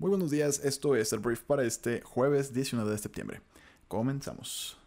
Muy buenos días, esto es el brief para este jueves 19 de septiembre. Comenzamos.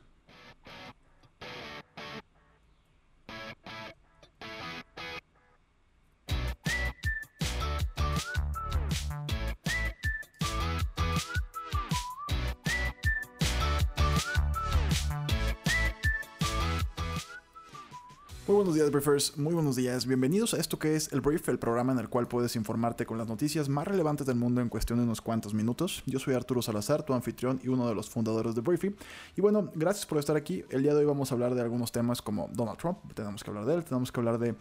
Buenos días, Briefers. Muy buenos días. Bienvenidos a esto que es el Brief, el programa en el cual puedes informarte con las noticias más relevantes del mundo en cuestión de unos cuantos minutos. Yo soy Arturo Salazar, tu anfitrión y uno de los fundadores de Briefy. Y bueno, gracias por estar aquí. El día de hoy vamos a hablar de algunos temas como Donald Trump. Tenemos que hablar de él. Tenemos que hablar de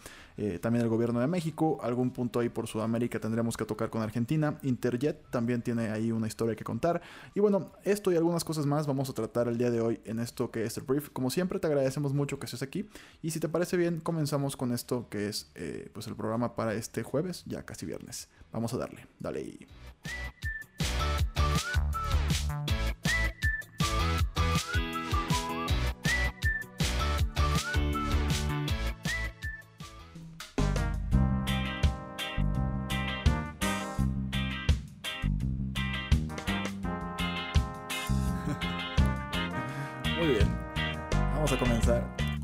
eh, también el gobierno de México. Algún punto ahí por Sudamérica tendremos que tocar con Argentina. Interjet también tiene ahí una historia que contar. Y bueno, esto y algunas cosas más vamos a tratar el día de hoy en esto que es el Brief. Como siempre, te agradecemos mucho que estés aquí. Y si te parece bien, comenzamos con esto que es eh, pues el programa para este jueves, ya casi viernes. Vamos a darle, dale.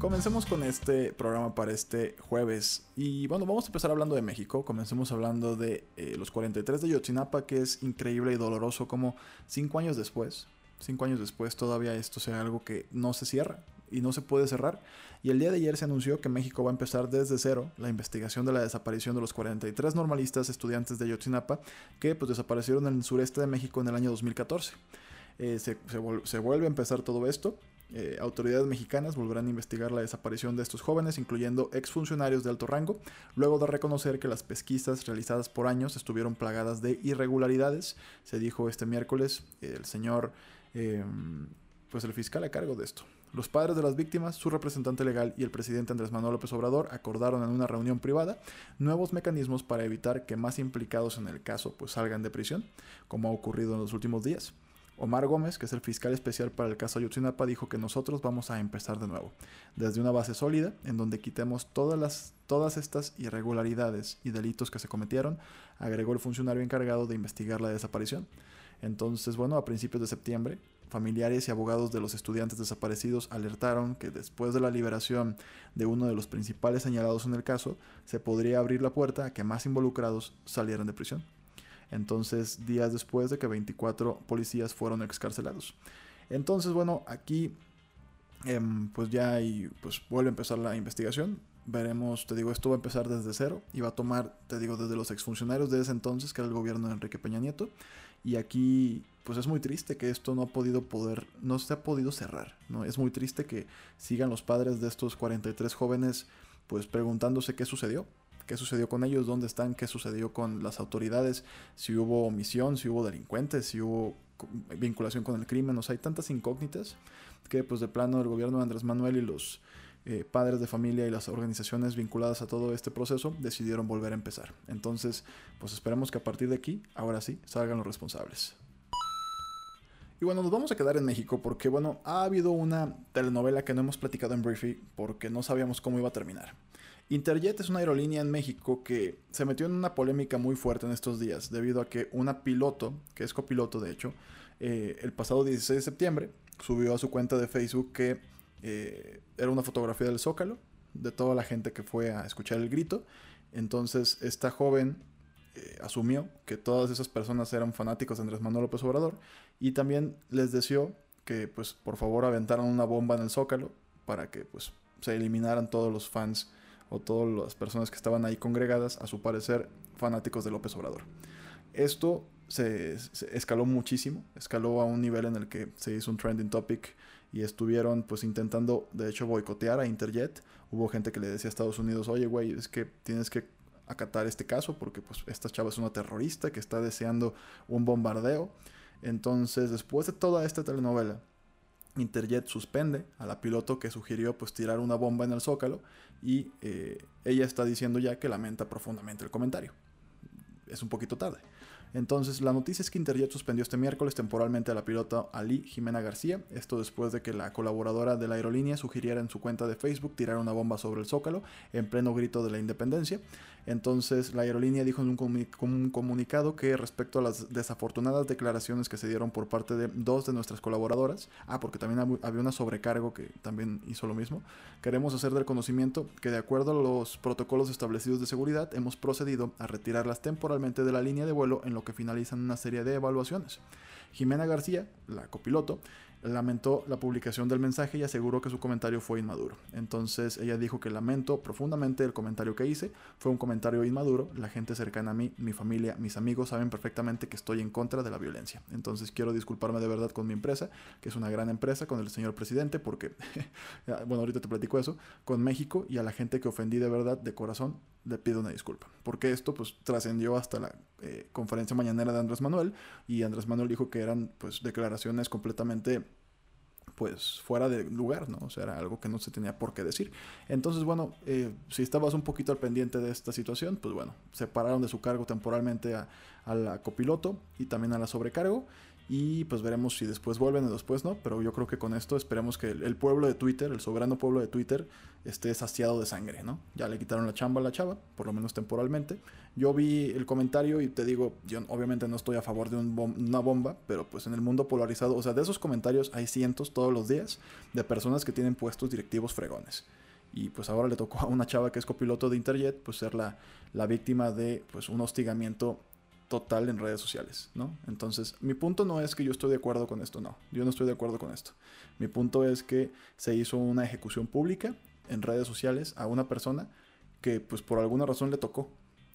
Comencemos con este programa para este jueves. Y bueno, vamos a empezar hablando de México. Comencemos hablando de eh, los 43 de Yotzinapa, que es increíble y doloroso como cinco años después, cinco años después todavía esto sea algo que no se cierra y no se puede cerrar. Y el día de ayer se anunció que México va a empezar desde cero la investigación de la desaparición de los 43 normalistas estudiantes de Yotzinapa que pues desaparecieron en el sureste de México en el año 2014. Eh, se, se vuelve a empezar todo esto eh, autoridades mexicanas volverán a investigar la desaparición de estos jóvenes, incluyendo exfuncionarios de alto rango, luego de reconocer que las pesquisas realizadas por años estuvieron plagadas de irregularidades. Se dijo este miércoles el señor, em, pues el fiscal a cargo de esto. Los padres de las víctimas, su representante legal y el presidente Andrés Manuel López Obrador acordaron en una reunión privada nuevos mecanismos para evitar que más implicados en el caso pues salgan de prisión, como ha ocurrido en los últimos días. Omar Gómez, que es el fiscal especial para el caso Ayotzinapa, dijo que nosotros vamos a empezar de nuevo, desde una base sólida, en donde quitemos todas, las, todas estas irregularidades y delitos que se cometieron, agregó el funcionario encargado de investigar la desaparición. Entonces, bueno, a principios de septiembre, familiares y abogados de los estudiantes desaparecidos alertaron que después de la liberación de uno de los principales señalados en el caso, se podría abrir la puerta a que más involucrados salieran de prisión entonces días después de que 24 policías fueron excarcelados. Entonces, bueno, aquí em, pues ya pues vuelve a empezar la investigación. Veremos, te digo, esto va a empezar desde cero y va a tomar, te digo, desde los exfuncionarios de ese entonces, que era el gobierno de Enrique Peña Nieto. Y aquí, pues es muy triste que esto no ha podido poder, no se ha podido cerrar, ¿no? Es muy triste que sigan los padres de estos 43 jóvenes, pues preguntándose qué sucedió, qué sucedió con ellos, dónde están, qué sucedió con las autoridades, si hubo omisión, si hubo delincuentes, si hubo vinculación con el crimen, o sea, hay tantas incógnitas que pues de plano el gobierno de Andrés Manuel y los eh, padres de familia y las organizaciones vinculadas a todo este proceso decidieron volver a empezar. Entonces, pues esperemos que a partir de aquí, ahora sí, salgan los responsables. Y bueno, nos vamos a quedar en México porque, bueno, ha habido una telenovela que no hemos platicado en Briefy porque no sabíamos cómo iba a terminar. Interjet es una aerolínea en México que se metió en una polémica muy fuerte en estos días debido a que una piloto, que es copiloto de hecho, eh, el pasado 16 de septiembre subió a su cuenta de Facebook que eh, era una fotografía del Zócalo, de toda la gente que fue a escuchar el grito. Entonces esta joven eh, asumió que todas esas personas eran fanáticos de Andrés Manuel López Obrador y también les deseó que pues por favor aventaran una bomba en el Zócalo para que pues se eliminaran todos los fans o todas las personas que estaban ahí congregadas, a su parecer, fanáticos de López Obrador. Esto se, escaló muchísimo, escaló a un nivel en el que se hizo un trending topic y estuvieron pues intentando de hecho boicotear a Interjet. Hubo gente que le decía a Estados Unidos, oye güey, es que tienes que acatar este caso porque pues esta chava es una terrorista que está deseando un bombardeo. Entonces después de toda esta telenovela, Interjet suspende a la piloto que sugirió pues tirar una bomba en el zócalo y eh, ella está diciendo ya que lamenta profundamente el comentario. Es un poquito tarde. Entonces, la noticia es que Interjet suspendió este miércoles temporalmente a la pilota Ali Jimena García, esto después de que la colaboradora de la aerolínea sugiriera en su cuenta de Facebook tirar una bomba sobre el Zócalo en pleno grito de la independencia. Entonces, la aerolínea dijo en un, comunicado que respecto a las desafortunadas declaraciones que se dieron por parte de dos de nuestras colaboradoras, ah, porque también había una sobrecargo que también hizo lo mismo, queremos hacer del conocimiento que de acuerdo a los protocolos establecidos de seguridad, hemos procedido a retirarlas temporalmente de la línea de vuelo en lo que finalizan una serie de evaluaciones. Jimena García, la copiloto, lamentó la publicación del mensaje y aseguró que su comentario fue inmaduro. Entonces ella dijo que lamento profundamente el comentario que hice, fue un comentario inmaduro, la gente cercana a mí, mi familia, mis amigos saben perfectamente que estoy en contra de la violencia. Entonces quiero disculparme de verdad con mi empresa, que es una gran empresa, con el señor presidente, porque, bueno, ahorita te platico eso, con México y a la gente que ofendí de verdad, de corazón, le pido una disculpa. Porque esto pues trascendió hasta la eh, conferencia mañanera de Andrés Manuel y Andrés Manuel dijo que eran pues declaraciones completamente pues fuera de lugar, ¿no? O sea, era algo que no se tenía por qué decir. Entonces, bueno, eh, si estabas un poquito al pendiente de esta situación, pues bueno, separaron de su cargo temporalmente a, a la copiloto y también a la sobrecargo y pues veremos si después vuelven o después no, pero yo creo que con esto esperemos que el, pueblo de Twitter, el soberano pueblo de Twitter, esté saciado de sangre, ¿no? Ya le quitaron la chamba a la chava, por lo menos temporalmente. Yo vi el comentario y te digo, yo obviamente no estoy a favor de una bomba, pero pues en el mundo polarizado, o sea, de esos comentarios hay cientos todos los días de personas que tienen puestos directivos fregones. Y pues ahora le tocó a una chava que es copiloto de Interjet, pues ser la, la víctima de pues un hostigamiento total en redes sociales, ¿no? Entonces, mi punto no es que yo estoy de acuerdo con esto, no, yo no estoy de acuerdo con esto. Mi punto es que se hizo una ejecución pública en redes sociales a una persona que pues por alguna razón le tocó.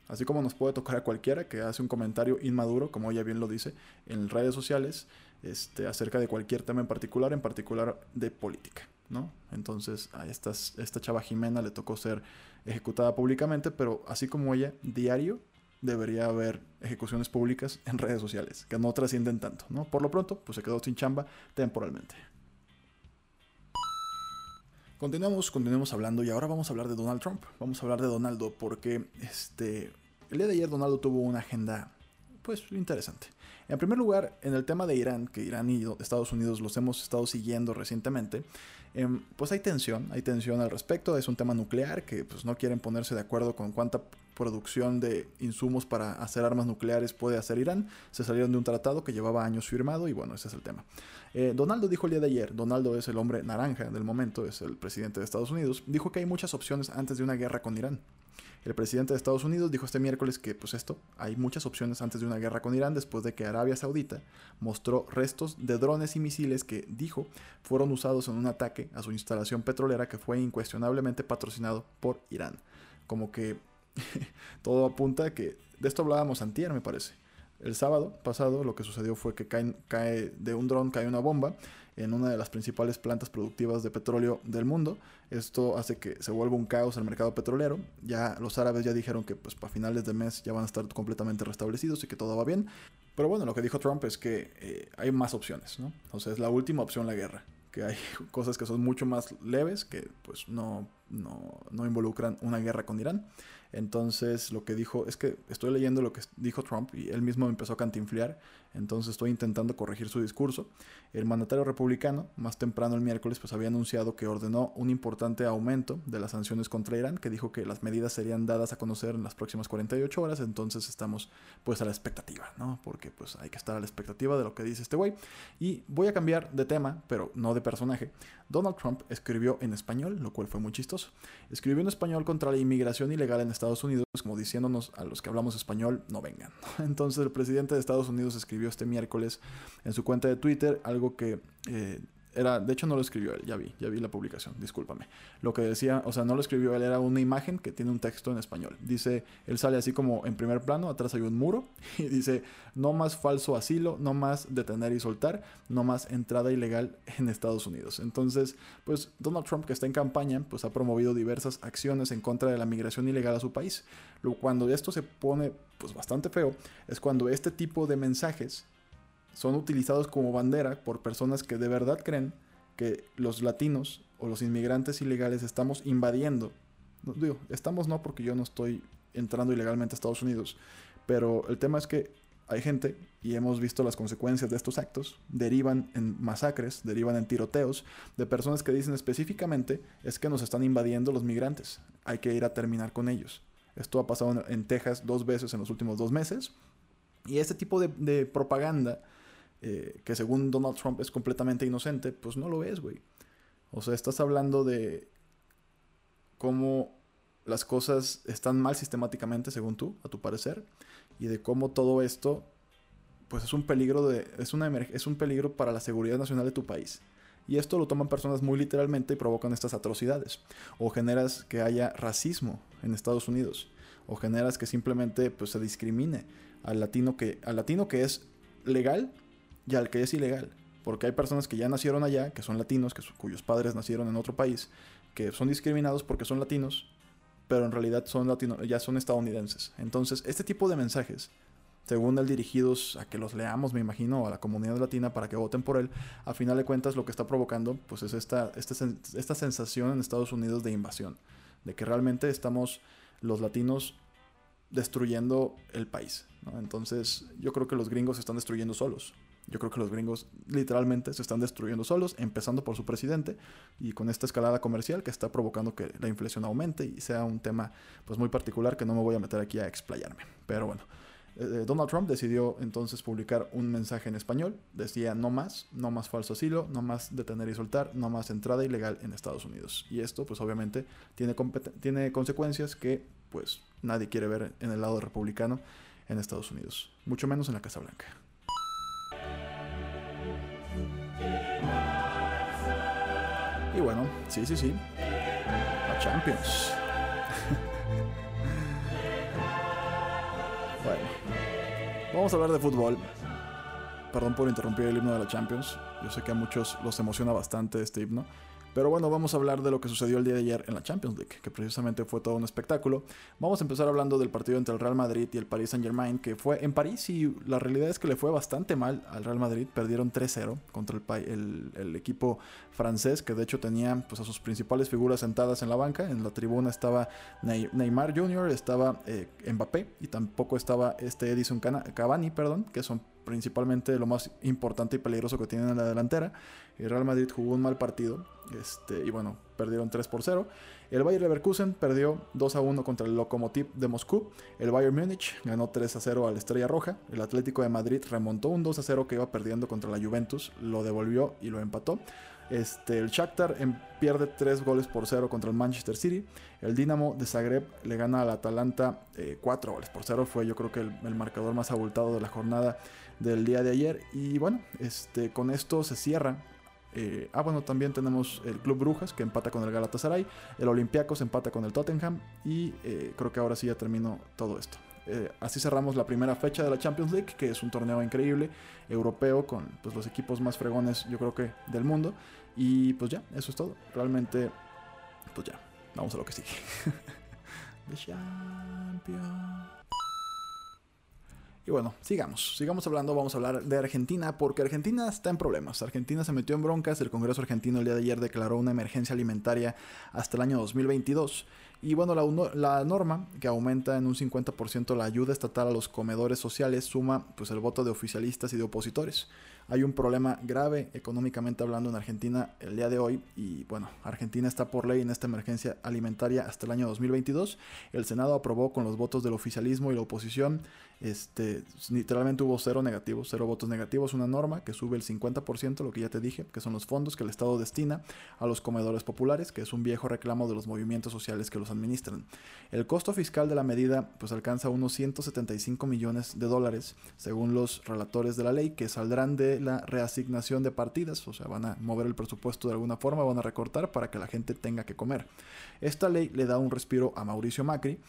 Así como nos puede tocar a cualquiera que hace un comentario inmaduro, como ella bien lo dice, en redes sociales, este, acerca de cualquier tema en particular, en particular de política, ¿no? Entonces, a esta, esta chava Jimena le tocó ser ejecutada públicamente, pero así como ella, diario debería haber ejecuciones públicas en redes sociales, que no trascienden tanto, ¿no? Por lo pronto, pues se quedó sin chamba temporalmente. Continuamos, continuamos hablando y ahora vamos a hablar de Donald Trump. Vamos a hablar de Donaldo porque este, el día de ayer Donaldo tuvo una agenda pues interesante. En primer lugar, en el tema de Irán, que Irán y Estados Unidos los hemos estado siguiendo recientemente, em, pues hay tensión, hay tensión al respecto. Es un tema nuclear que pues no quieren ponerse de acuerdo con cuánta producción de insumos para hacer armas nucleares puede hacer Irán. Se salieron de un tratado que llevaba años firmado y bueno, ese es el tema. Eh, Donaldo dijo el día de ayer, Donaldo es el hombre naranja del momento, es el presidente de Estados Unidos, dijo que hay muchas opciones antes de una guerra con Irán. El presidente de Estados Unidos dijo este miércoles que, pues esto, hay muchas opciones antes de una guerra con Irán después de que Arabia Saudita mostró restos de drones y misiles que, dijo, fueron usados en un ataque a su instalación petrolera que fue incuestionablemente patrocinado por Irán. Como que todo apunta a que, de esto hablábamos antier me parece, el sábado pasado lo que sucedió fue que cae, cae de un dron, cae una bomba en una de las principales plantas productivas de petróleo del mundo. Esto hace que se vuelva un caos el mercado petrolero. Ya los árabes ya dijeron que pues para finales de mes ya van a estar completamente restablecidos y que todo va bien. Pero bueno, lo que dijo Trump es que eh, hay más opciones, ¿no? O la última opción la guerra. Que hay cosas que son mucho más leves, que pues no, no, no involucran una guerra con Irán. Entonces lo que dijo es que estoy leyendo lo que dijo Trump y él mismo empezó a cantinflear, entonces estoy intentando corregir su discurso. El mandatario republicano, más temprano el miércoles, pues había anunciado que ordenó un importante aumento de las sanciones contra Irán, que dijo que las medidas serían dadas a conocer en las próximas 48 horas, entonces estamos pues a la expectativa, ¿no? Porque pues hay que estar a la expectativa de lo que dice este güey. Y voy a cambiar de tema, pero no de personaje. Donald Trump escribió en español, lo cual fue muy chistoso. Escribió en español contra la inmigración ilegal en Estados Unidos, como diciéndonos a los que hablamos español, no vengan. Entonces el presidente de Estados Unidos escribió este miércoles en su cuenta de Twitter algo que eh, era, de hecho no lo escribió él, ya vi, ya vi la publicación, discúlpame. Lo que decía, o sea, no lo escribió él, era una imagen que tiene un texto en español. Dice, él sale así como en primer plano, atrás hay un muro, y dice, no más falso asilo, no más detener y soltar, no más entrada ilegal en Estados Unidos. Entonces, pues Donald Trump, que está en campaña, pues ha promovido diversas acciones en contra de la migración ilegal a su país. Cuando esto se pone, pues bastante feo, es cuando este tipo de mensajes son utilizados como bandera por personas que de verdad creen que los latinos o los inmigrantes ilegales estamos invadiendo. No, digo, estamos no porque yo no estoy entrando ilegalmente a Estados Unidos, pero el tema es que hay gente, y hemos visto las consecuencias de estos actos, derivan en masacres, derivan en tiroteos, de personas que dicen específicamente es que nos están invadiendo los migrantes, hay que ir a terminar con ellos. Esto ha pasado en Texas dos veces en los últimos dos meses. Y este tipo de, propaganda, eh, que según Donald Trump es completamente inocente, pues no lo es, güey. O sea, estás hablando de cómo las cosas están mal sistemáticamente, según tú, a tu parecer, y de cómo todo esto, pues es un peligro de, es una es un peligro para la seguridad nacional de tu país. Y esto lo toman personas muy literalmente y provocan estas atrocidades. O generas que haya racismo en Estados Unidos. O generas que simplemente pues, se discrimine al latino, que, al latino que es legal y al que es ilegal. Porque hay personas que ya nacieron allá, que son latinos, que cuyos padres nacieron en otro país, que son discriminados porque son latinos, pero en realidad son latino, ya son estadounidenses. Entonces, este tipo de mensajes según él dirigidos a que los leamos, me imagino, a la comunidad latina para que voten por él, a final de cuentas lo que está provocando pues es esta, esta, esta sensación en Estados Unidos de invasión, de que realmente estamos los latinos destruyendo el país. Entonces yo creo que los gringos se están destruyendo solos. Yo creo que los gringos literalmente se están destruyendo solos, empezando por su presidente y con esta escalada comercial que está provocando que la inflación aumente y sea un tema pues muy particular que no me voy a meter aquí a explayarme. Pero bueno, eh, eh, Donald Trump decidió entonces publicar un mensaje en español. Decía no más, no más falso asilo, no más detener y soltar, no más entrada ilegal en Estados Unidos. Y esto pues obviamente tiene, tiene consecuencias que pues nadie quiere ver en el lado republicano en Estados Unidos. Mucho menos en la Casa Blanca. Bueno, sí, sí, sí. A Champions. Vamos a hablar de fútbol. Perdón por interrumpir el himno de la Champions. Yo sé que a muchos los emociona bastante este himno. Pero bueno, vamos a hablar de lo que sucedió el día de ayer en la Champions League, que precisamente fue todo un espectáculo. Vamos a empezar hablando del partido entre el Real Madrid y el Paris Saint Germain, que fue en París y la realidad es que le fue bastante mal al Real Madrid. Perdieron 3-0 contra el, el, equipo francés, que de hecho tenía pues, a sus principales figuras sentadas en la banca. En la tribuna estaba Neymar Jr., estaba eh, Mbappé y tampoco estaba este Edison Cavani, perdón, que son principalmente lo más importante y peligroso que tienen en la delantera. El Real Madrid jugó un mal partido este, y bueno, perdieron 3 por 0. El Bayer Leverkusen perdió 2 a 1 contra el Lokomotiv de Moscú. El Bayern Múnich ganó 3 a 0 al Estrella Roja. El Atlético de Madrid remontó un 2 a 0 que iba perdiendo contra la Juventus, lo devolvió y lo empató. Este, el Shakhtar em, pierde 3 goles por 0 contra el Manchester City. El Dinamo de Zagreb le gana al Atalanta 4 eh, goles por 0. Fue yo creo que el, marcador más abultado de la jornada del día de ayer. Y bueno, este, con esto se cierra eh, ah, bueno, también tenemos el Club Brujas que empata con el Galatasaray, el Olympiacos empata con el Tottenham y eh, creo que ahora sí ya termino todo esto. Eh, así cerramos la primera fecha de la Champions League, que es un torneo increíble, europeo, con pues, los equipos más fregones, yo creo que del mundo. Y pues ya, eso es todo. Realmente, pues ya, vamos a lo que sigue. The Champions. Y bueno, sigamos, sigamos hablando, vamos a hablar de Argentina, porque Argentina está en problemas. Argentina se metió en broncas, el Congreso argentino el día de ayer declaró una emergencia alimentaria hasta el año 2022. Y bueno, la, la, norma que aumenta en un 50% la ayuda estatal a los comedores sociales suma pues el voto de oficialistas y de opositores. Hay un problema grave económicamente hablando en Argentina el día de hoy y bueno, Argentina está por ley en esta emergencia alimentaria hasta el año 2022. El Senado aprobó con los votos del oficialismo y la oposición este, literalmente hubo cero negativos, cero votos negativos, una norma que sube el 50%, lo que ya te dije, que son los fondos que el Estado destina a los comedores populares, que es un viejo reclamo de los movimientos sociales que los administran. El costo fiscal de la medida pues alcanza unos 175 millones de dólares, según los relatores de la ley, que saldrán de la reasignación de partidas, o sea, van a mover el presupuesto de alguna forma, van a recortar para que la gente tenga que comer. Esta ley le da un respiro a Mauricio Macri,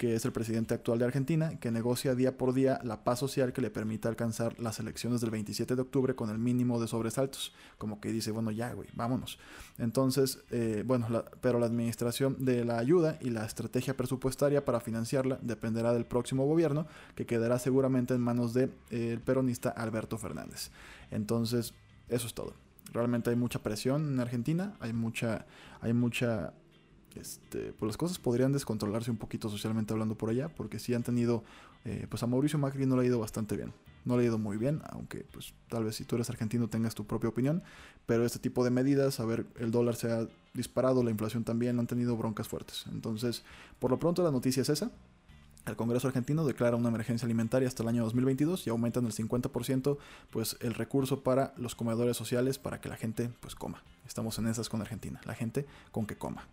que es el presidente actual de Argentina, que negocia día por día la paz social que le permita alcanzar las elecciones del 27 de octubre con el mínimo de sobresaltos. Como que dice, bueno, ya, güey, vámonos. Entonces, eh, bueno, pero la administración de la ayuda y la estrategia presupuestaria para financiarla dependerá del próximo gobierno, que quedará seguramente en manos del de, eh, peronista Alberto Fernández. Entonces, eso es todo. Realmente hay mucha presión en Argentina, hay mucha, hay mucha este, pues las cosas podrían descontrolarse un poquito socialmente hablando por allá, porque sí han tenido, eh, pues a Mauricio Macri no le ha ido bastante bien. no le ha ido muy bien, aunque pues tal vez si tú eres argentino tengas tu propia opinión, pero este tipo de medidas, a ver, el dólar se ha disparado, la inflación también, han tenido broncas fuertes. Entonces, por lo pronto la noticia es esa. El Congreso argentino declara una emergencia alimentaria hasta el año 2022 y aumentan el 50% pues el recurso para los comedores sociales para que la gente pues coma. Estamos en esas con Argentina, la gente con que coma.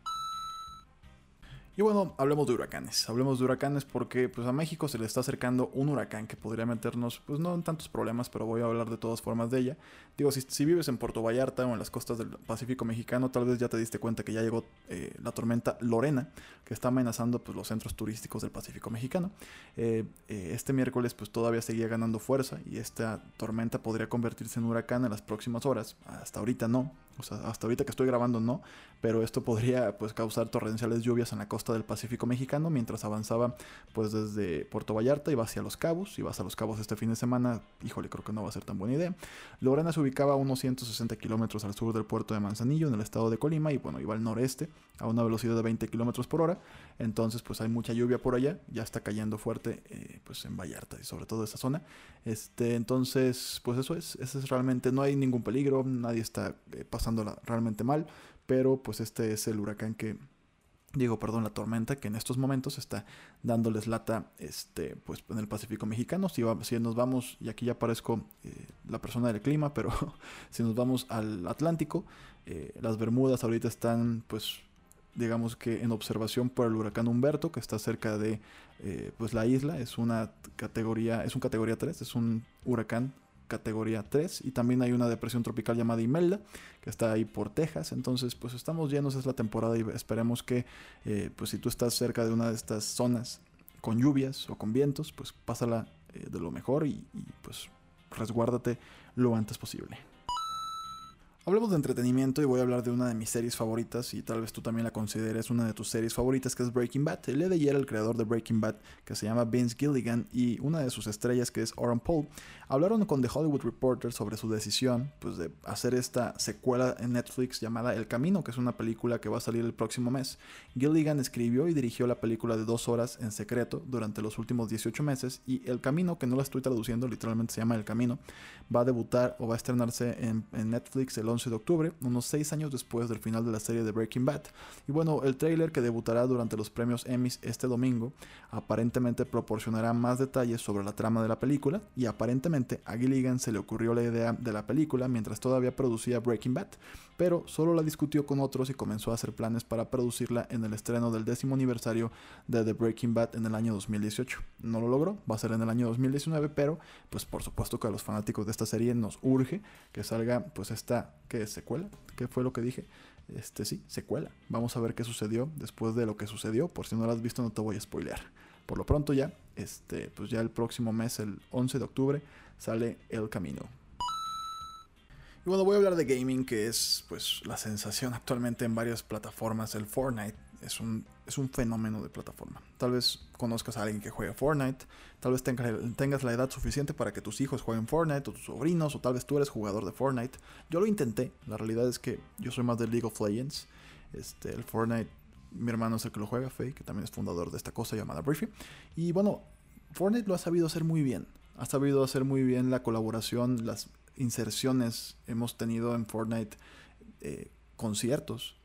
Y bueno, hablemos de huracanes. Hablemos de huracanes porque pues, a México se le está acercando un huracán que podría meternos, pues no en tantos problemas, pero voy a hablar de todas formas de ella. Digo, si, vives en Puerto Vallarta o en las costas del Pacífico mexicano, tal vez ya te diste cuenta que ya llegó eh, la tormenta Lorena, que está amenazando pues, los centros turísticos del Pacífico mexicano. Eh, eh, este miércoles pues todavía seguía ganando fuerza y esta tormenta podría convertirse en huracán en las próximas horas. Hasta ahorita no, o sea, hasta ahorita que estoy grabando no, pero esto podría pues causar torrenciales lluvias en la costa del Pacífico mexicano mientras avanzaba pues desde Puerto Vallarta y va hacia Los Cabos, y vas a Los Cabos este fin de semana, híjole, creo que no va a ser tan buena idea. Lorena se ubicaba a unos 160 kilómetros al sur del puerto de Manzanillo en el estado de Colima y bueno, iba al noreste a una velocidad de 20 kilómetros por hora, entonces pues hay mucha lluvia por allá, ya está cayendo fuerte eh, pues en Vallarta y sobre todo esa zona, este, entonces pues eso es, eso es realmente, no hay ningún peligro, nadie está eh, pasando realmente mal, pero pues este es el huracán que digo, perdón, la tormenta que en estos momentos está dándoles lata este, pues, en el Pacífico mexicano. Si, si nos vamos, y aquí ya aparezco eh, la persona del clima, pero si nos vamos al Atlántico, eh, las Bermudas ahorita están, pues, digamos que en observación por el huracán Humberto, que está cerca de eh, pues, la isla. Es una categoría, es un categoría 3, es un huracán categoría 3 y también hay una depresión tropical llamada Imelda que está ahí por Texas. Entonces pues estamos llenos es la temporada y esperemos que eh, pues si tú estás cerca de una de estas zonas con lluvias o con vientos pues pásala eh, de lo mejor y, y pues resguárdate lo antes posible Hablemos de entretenimiento y voy a hablar de una de mis series favoritas y tal vez tú también la consideres una de tus series favoritas que es Breaking Bad. El día de ayer el creador de Breaking Bad que se llama Vince Gilligan y una de sus estrellas que es Oren Paul hablaron con The Hollywood Reporter sobre su decisión pues, de hacer esta secuela en Netflix llamada El Camino que es una película que va a salir el próximo mes. Gilligan escribió y dirigió la película de dos horas en secreto durante los últimos 18 meses y El Camino que no la estoy traduciendo literalmente se llama El Camino va a debutar o va a estrenarse en, Netflix el 11 de octubre, unos 6 años después del final de la serie de Breaking Bad. Y bueno, el trailer que debutará durante los premios Emmys este domingo aparentemente proporcionará más detalles sobre la trama de la película y aparentemente a Gilligan se le ocurrió la idea de la película mientras todavía producía Breaking Bad, pero solo la discutió con otros y comenzó a hacer planes para producirla en el estreno del décimo aniversario de The Breaking Bad en el año 2018. No lo logró, va a ser en el año 2019, pero pues por supuesto que a los fanáticos de esta serie nos urge que salga pues esta ¿Qué es secuela? ¿Qué fue lo que dije? Este sí, secuela. Vamos a ver qué sucedió después de lo que sucedió. Por si no lo has visto, no te voy a spoilear. Por lo pronto ya, este, pues ya el próximo mes, el 11 de octubre, sale El Camino. Y bueno, voy a hablar de gaming, que es pues la sensación actualmente en varias plataformas, el Fortnite es un, es un fenómeno de plataforma. Tal vez conozcas a alguien que juegue Fortnite, tal vez tengas, la edad suficiente para que tus hijos jueguen Fortnite o tus sobrinos, o tal vez tú eres jugador de Fortnite. Yo lo intenté, la realidad es que yo soy más de League of Legends. Este, el Fortnite, mi hermano es el que lo juega, Faye, que también es fundador de esta cosa llamada Briefy. Y bueno, Fortnite lo ha sabido hacer muy bien. Ha sabido hacer muy bien la colaboración, las inserciones. Hemos tenido en Fortnite eh, conciertos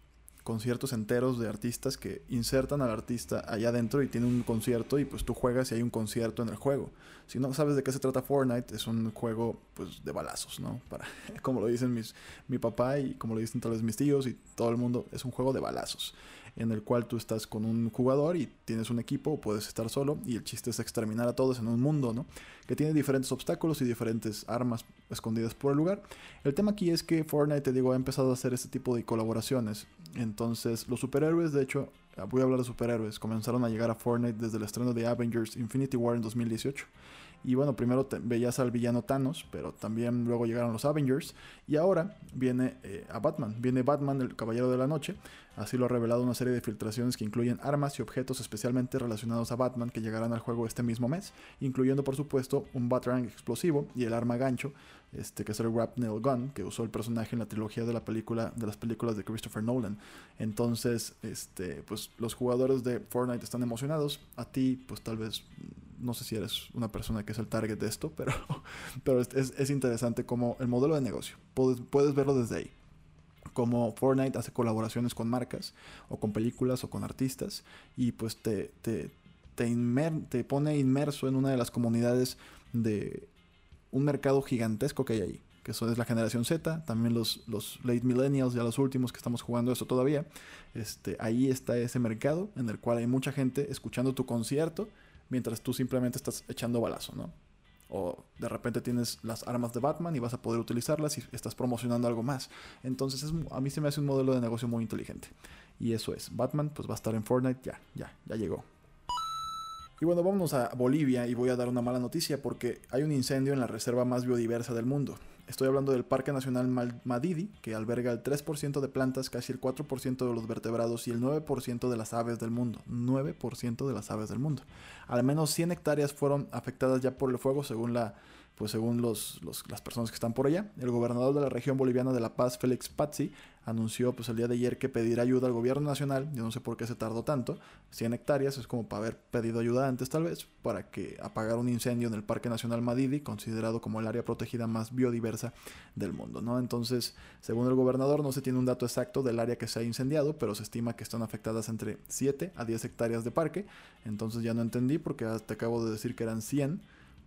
conciertos enteros de artistas que insertan al artista allá adentro y tiene un concierto y pues tú juegas y hay un concierto en el juego. Si no sabes de qué se trata Fortnite, es un juego pues de balazos, ¿no? Para, como lo dicen mis, mi papá y como lo dicen tal vez mis tíos y todo el mundo, es un juego de balazos en el cual tú estás con un jugador y tienes un equipo o puedes estar solo y el chiste es exterminar a todos en un mundo, ¿no? Que tiene diferentes obstáculos y diferentes armas escondidas por el lugar. El tema aquí es que Fortnite, te digo, ha empezado a hacer este tipo de colaboraciones. Entonces, los superhéroes, de hecho, voy a hablar de superhéroes, comenzaron a llegar a Fortnite desde el estreno de Avengers Infinity War en 2018. Y bueno, primero veías al villano Thanos, pero también luego llegaron los Avengers. Y ahora viene eh, a Batman. Viene Batman, el Caballero de la Noche. Así lo ha revelado una serie de filtraciones que incluyen armas y objetos especialmente relacionados a Batman que llegarán al juego este mismo mes, incluyendo por supuesto un Batarang explosivo y el arma gancho, este, que es el Grapnel Gun, que usó el personaje en la trilogía de, la película, de las películas de Christopher Nolan. Entonces, este, pues los jugadores de Fortnite están emocionados. A ti, pues tal vez no sé si eres una persona que es el target de esto, pero, pero es, es interesante como el modelo de negocio. Puedes, puedes verlo desde ahí como Fortnite hace colaboraciones con marcas o con películas o con artistas y pues te, te, te, te pone inmerso en una de las comunidades de un mercado gigantesco que hay ahí, que eso es la generación Z, también los, los late millennials, ya los últimos que estamos jugando eso todavía. Este, ahí está ese mercado en el cual hay mucha gente escuchando tu concierto mientras tú simplemente estás echando balazo, ¿no? O de repente tienes las armas de Batman y vas a poder utilizarlas y estás promocionando algo más. Entonces a mí se me hace un modelo de negocio muy inteligente. Y eso es, Batman pues va a estar en Fortnite, ya, ya, ya llegó. Y bueno, vámonos a Bolivia y voy a dar una mala noticia porque hay un incendio en la reserva más biodiversa del mundo. Estoy hablando del Parque Nacional Madidi, que alberga el 3% de plantas, casi el 4% de los vertebrados y el 9% de las aves del mundo. 9% de las aves del mundo. Al menos 100 hectáreas fueron afectadas ya por el fuego, según la pues según los, las personas que están por allá, el gobernador de la región boliviana de La Paz, Félix Pazzi, anunció pues el día de ayer que pedirá ayuda al gobierno nacional, yo no sé por qué se tardó tanto, 100 hectáreas es como para haber pedido ayuda antes tal vez, para que apagar un incendio en el Parque Nacional Madidi, considerado como el área protegida más biodiversa del mundo, ¿no? Entonces, según el gobernador, no se tiene un dato exacto del área que se ha incendiado, pero se estima que están afectadas entre 7 a 10 hectáreas de parque, entonces ya no entendí porque te acabo de decir que eran 100,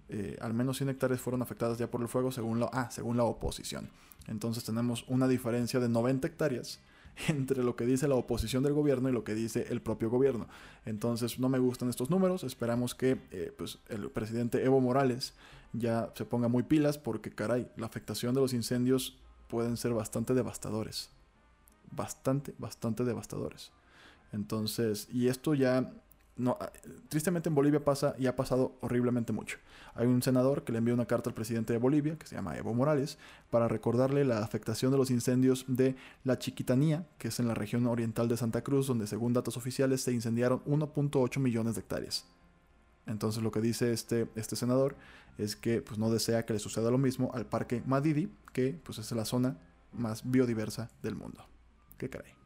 eh, al menos 100 hectáreas fueron afectadas ya por el fuego según la, ah, según la oposición. Entonces tenemos una diferencia de 90 hectáreas entre lo que dice la oposición del gobierno y lo que dice el propio gobierno. Entonces no me gustan estos números, esperamos que eh, pues, el presidente Evo Morales ya se ponga muy pilas porque caray, la afectación de los incendios pueden ser bastante devastadores. Bastante, bastante devastadores. Entonces, y esto ya no, ah, tristemente en Bolivia pasa y ha pasado horriblemente mucho. Hay un senador que le envió una carta al presidente de Bolivia, que se llama Evo Morales, para recordarle la afectación de los incendios de la Chiquitanía, que es en la región oriental de Santa Cruz, donde según datos oficiales se incendiaron 1.8 millones de hectáreas. Entonces lo que dice este, este senador es que pues, no desea que le suceda lo mismo al parque Madidi, que pues, es la zona más biodiversa del mundo. ¿Qué caray?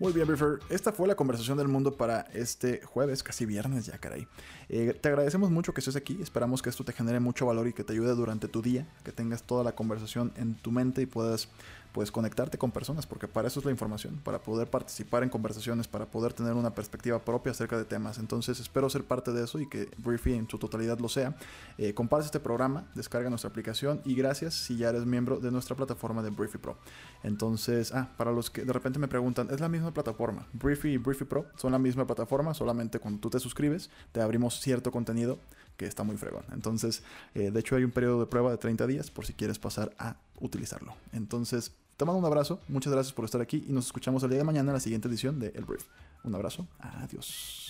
Muy bien, Briefer. Esta fue la conversación del mundo para este jueves, casi viernes ya, caray. Eh, te agradecemos mucho que estés aquí. Esperamos que esto te genere mucho valor y que te ayude durante tu día, que tengas toda la conversación en tu mente y puedas pues conectarte con personas, porque para eso es la información, para poder participar en conversaciones, para poder tener una perspectiva propia acerca de temas. Entonces espero ser parte de eso y que Briefy en su totalidad lo sea. Eh, comparte este programa, descarga nuestra aplicación y gracias si ya eres miembro de nuestra plataforma de Briefy Pro. Entonces, ah, para los que de repente me preguntan, es la misma plataforma. Briefy y Briefy Pro son la misma plataforma, solamente cuando tú te suscribes te abrimos cierto contenido que está muy fregón. Entonces, eh, de hecho hay un periodo de prueba de 30 días por si quieres pasar a utilizarlo. Entonces, te mando un abrazo, muchas gracias por estar aquí y nos escuchamos el día de mañana en la siguiente edición de El Brief. Un abrazo, adiós.